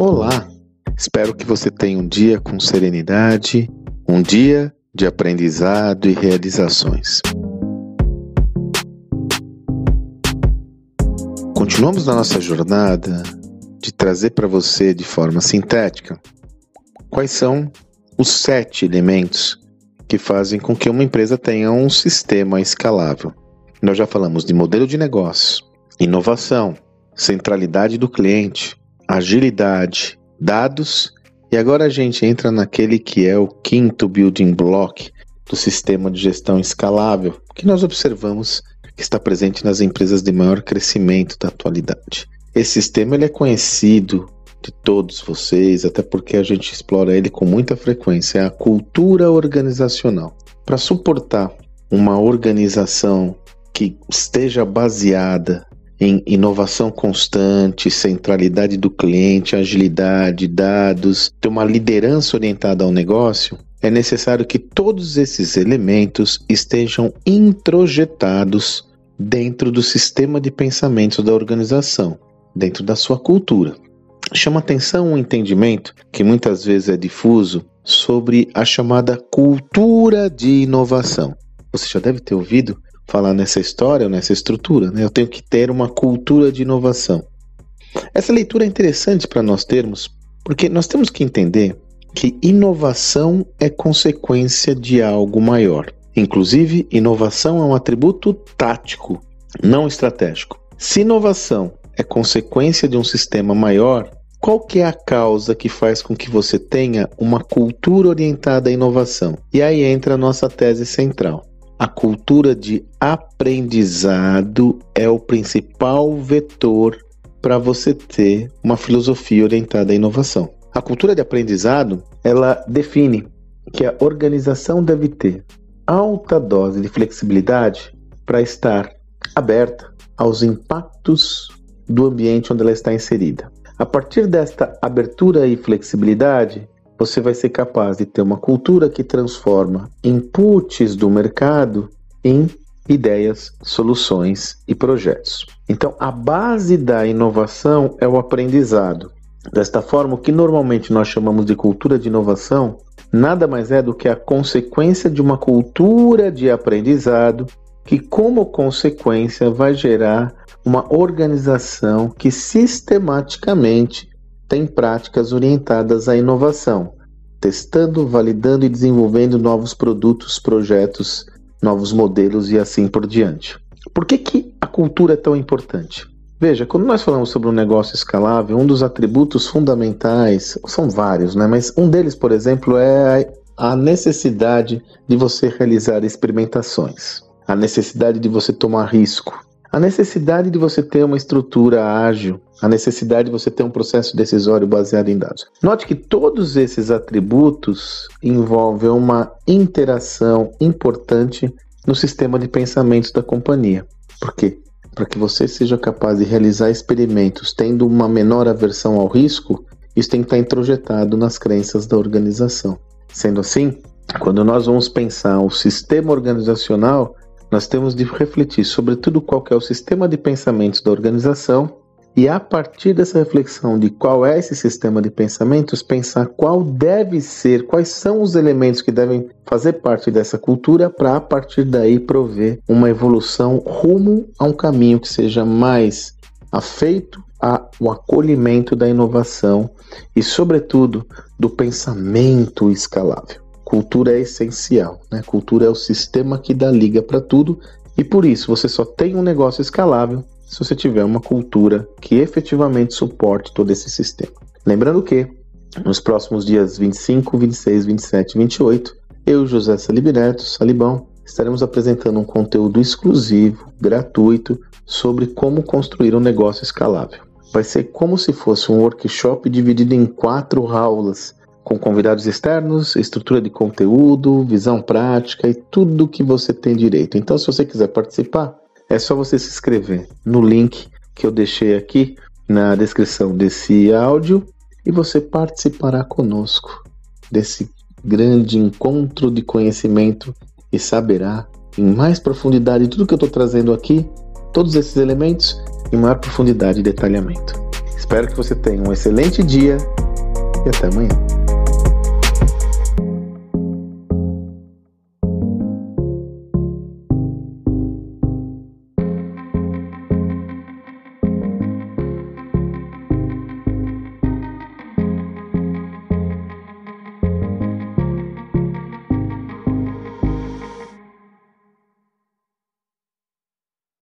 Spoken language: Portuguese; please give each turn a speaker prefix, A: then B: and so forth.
A: Olá! Espero que você tenha um dia com serenidade, um dia de aprendizado e realizações. Continuamos na nossa jornada de trazer para você de forma sintética quais são os sete elementos que fazem com que uma empresa tenha um sistema escalável. Nós já falamos de modelo de negócio, inovação, centralidade do cliente, agilidade, dados, e agora a gente entra naquele que é o quinto building block do sistema de gestão escalável, que nós observamos que está presente nas empresas de maior crescimento da atualidade. Esse sistema ele é conhecido de todos vocês, até porque a gente explora ele com muita frequência, é a cultura organizacional. Para suportar uma organização que esteja baseada em inovação constante, centralidade do cliente, agilidade, dados, ter uma liderança orientada ao negócio, é necessário que todos esses elementos estejam introjetados dentro do sistema de pensamento da organização, dentro da sua cultura. Chama atenção um entendimento que muitas vezes é difuso sobre a chamada cultura de inovação. Você já deve ter ouvido falar nessa história, nessa estrutura, né? Eu tenho que ter uma cultura de inovação. Essa leitura é interessante para nós termos, porque nós temos que entender que inovação é consequência de algo maior. Inclusive, inovação é um atributo tático, não estratégico. Se inovação é consequência de um sistema maior, qual que é a causa que faz com que você tenha uma cultura orientada à inovação? E aí entra a nossa tese central. A cultura de aprendizado é o principal vetor para você ter uma filosofia orientada à inovação. A cultura de aprendizado, ela define que a organização deve ter alta dose de flexibilidade para estar aberta aos impactos do ambiente onde ela está inserida. A partir desta abertura e flexibilidade, você vai ser capaz de ter uma cultura que transforma inputs do mercado em ideias, soluções e projetos. Então, a base da inovação é o aprendizado. Desta forma, o que normalmente nós chamamos de cultura de inovação nada mais é do que a consequência de uma cultura de aprendizado que, como consequência, vai gerar uma organização que sistematicamente tem práticas orientadas à inovação, testando, validando e desenvolvendo novos produtos, projetos, novos modelos e assim por diante. Por que, que a cultura é tão importante? Veja, quando nós falamos sobre um negócio escalável, um dos atributos fundamentais, são vários, né? mas um deles, por exemplo, é a necessidade de você realizar experimentações, a necessidade de você tomar risco, a necessidade de você ter uma estrutura ágil, a necessidade de você ter um processo decisório baseado em dados. Note que todos esses atributos envolvem uma interação importante no sistema de pensamentos da companhia. Por quê? Para que você seja capaz de realizar experimentos tendo uma menor aversão ao risco, isso tem que estar introjetado nas crenças da organização. Sendo assim, quando nós vamos pensar o sistema organizacional, nós temos de refletir sobre tudo qual é o sistema de pensamentos da organização e a partir dessa reflexão de qual é esse sistema de pensamentos, pensar qual deve ser, quais são os elementos que devem fazer parte dessa cultura para a partir daí prover uma evolução rumo a um caminho que seja mais afeito ao acolhimento da inovação e, sobretudo, do pensamento escalável. Cultura é essencial, né? Cultura é o sistema que dá liga para tudo e por isso você só tem um negócio escalável se você tiver uma cultura que efetivamente suporte todo esse sistema. Lembrando que nos próximos dias 25, 26, 27 e 28, eu, José Salib Neto, Salibão, estaremos apresentando um conteúdo exclusivo, gratuito, sobre como construir um negócio escalável. Vai ser como se fosse um workshop dividido em quatro aulas com convidados externos, estrutura de conteúdo, visão prática e tudo que você tem direito. Então, se você quiser participar, é só você se inscrever no link que eu deixei aqui na descrição desse áudio e você participará conosco desse grande encontro de conhecimento e saberá em mais profundidade tudo que eu estou trazendo aqui, todos esses elementos, em maior profundidade e detalhamento. Espero que você tenha um excelente dia e até amanhã.